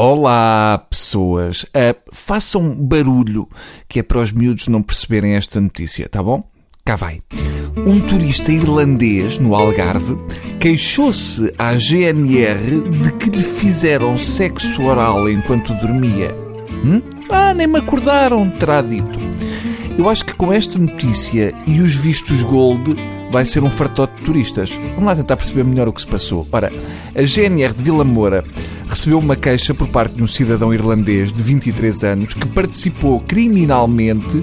Olá, pessoas. Uh, façam barulho, que é para os miúdos não perceberem esta notícia, tá bom? Cá vai. Um turista irlandês no Algarve queixou-se à GNR de que lhe fizeram sexo oral enquanto dormia. Hum? Ah, nem me acordaram, terá dito. Eu acho que com esta notícia e os vistos gold vai ser um fartote de turistas. Vamos lá tentar perceber melhor o que se passou. Ora, a GNR de Vila Moura recebeu uma queixa por parte de um cidadão irlandês de 23 anos que participou criminalmente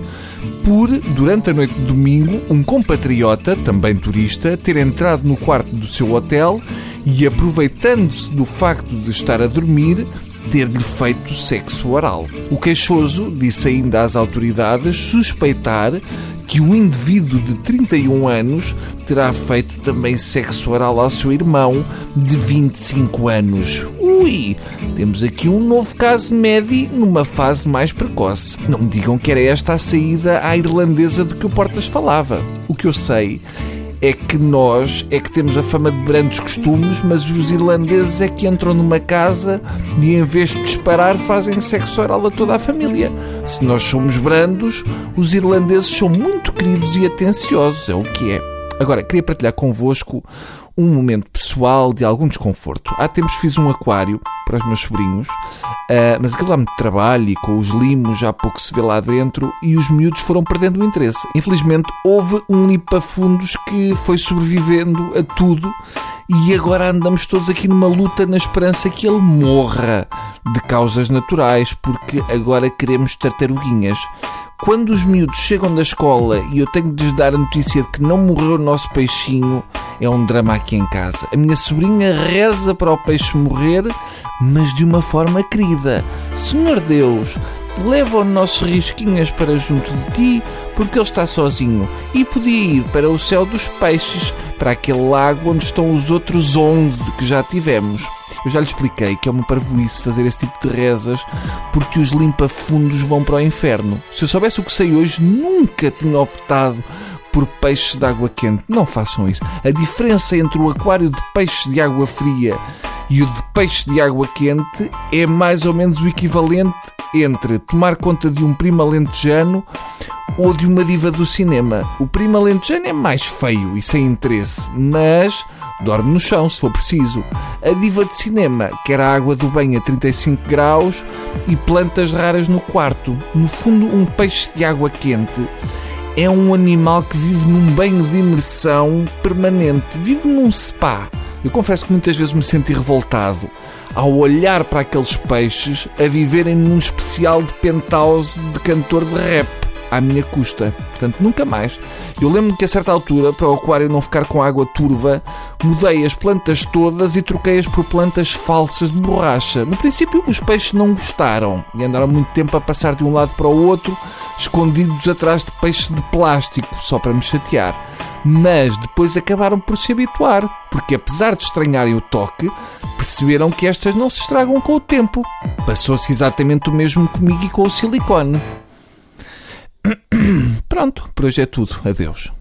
por, durante a noite de domingo, um compatriota, também turista, ter entrado no quarto do seu hotel e, aproveitando-se do facto de estar a dormir, ter-lhe feito sexo oral. O queixoso disse ainda às autoridades suspeitar que o indivíduo de 31 anos terá feito também sexo oral ao seu irmão de 25 anos. Ui, temos aqui um novo caso médio numa fase mais precoce. Não me digam que era esta a saída à irlandesa de que o Portas falava. O que eu sei é que nós é que temos a fama de brandos costumes, mas os irlandeses é que entram numa casa e em vez de disparar fazem sexo oral a toda a família. Se nós somos brandos, os irlandeses são muito queridos e atenciosos, é o que é. Agora, queria partilhar convosco um momento pessoal de algum desconforto. Há tempos fiz um aquário para os meus sobrinhos, uh, mas aquilo dá muito trabalho e com os limos já pouco se vê lá dentro e os miúdos foram perdendo o interesse. Infelizmente, houve um limpa-fundos que foi sobrevivendo a tudo e agora andamos todos aqui numa luta na esperança que ele morra de causas naturais, porque agora queremos tartaruguinhas. Quando os miúdos chegam da escola e eu tenho de lhes dar a notícia de que não morreu o nosso peixinho, é um drama aqui em casa. A minha sobrinha reza para o peixe morrer, mas de uma forma querida. Senhor Deus, leva o nosso risquinhas para junto de ti, porque ele está sozinho e podia ir para o céu dos peixes, para aquele lago onde estão os outros onze que já tivemos. Eu já lhe expliquei que é uma parvoíce fazer esse tipo de rezas porque os limpa-fundos vão para o inferno. Se eu soubesse o que sei hoje, nunca tinha optado por peixes de água quente. Não façam isso. A diferença entre o aquário de peixes de água fria e o de peixe de água quente é mais ou menos o equivalente entre tomar conta de um primo alentejano ou de uma diva do cinema. O primo alentejano é mais feio e sem interesse, mas dorme no chão se for preciso. A diva de cinema quer a água do banho a 35 graus e plantas raras no quarto. No fundo, um peixe de água quente é um animal que vive num banho de imersão permanente, vive num spa. Eu confesso que muitas vezes me senti revoltado ao olhar para aqueles peixes a viverem num especial de penthouse de cantor de rap à minha custa. Portanto, nunca mais. Eu lembro-me que a certa altura, para o aquário não ficar com água turva, mudei as plantas todas e troquei-as por plantas falsas de borracha. No princípio, os peixes não gostaram e andaram muito tempo a passar de um lado para o outro, escondidos atrás de peixes de plástico, só para me chatear mas depois acabaram por se habituar, porque apesar de estranharem o toque, perceberam que estas não se estragam com o tempo. Passou-se exatamente o mesmo comigo e com o silicone. Pronto, por hoje é tudo. Adeus.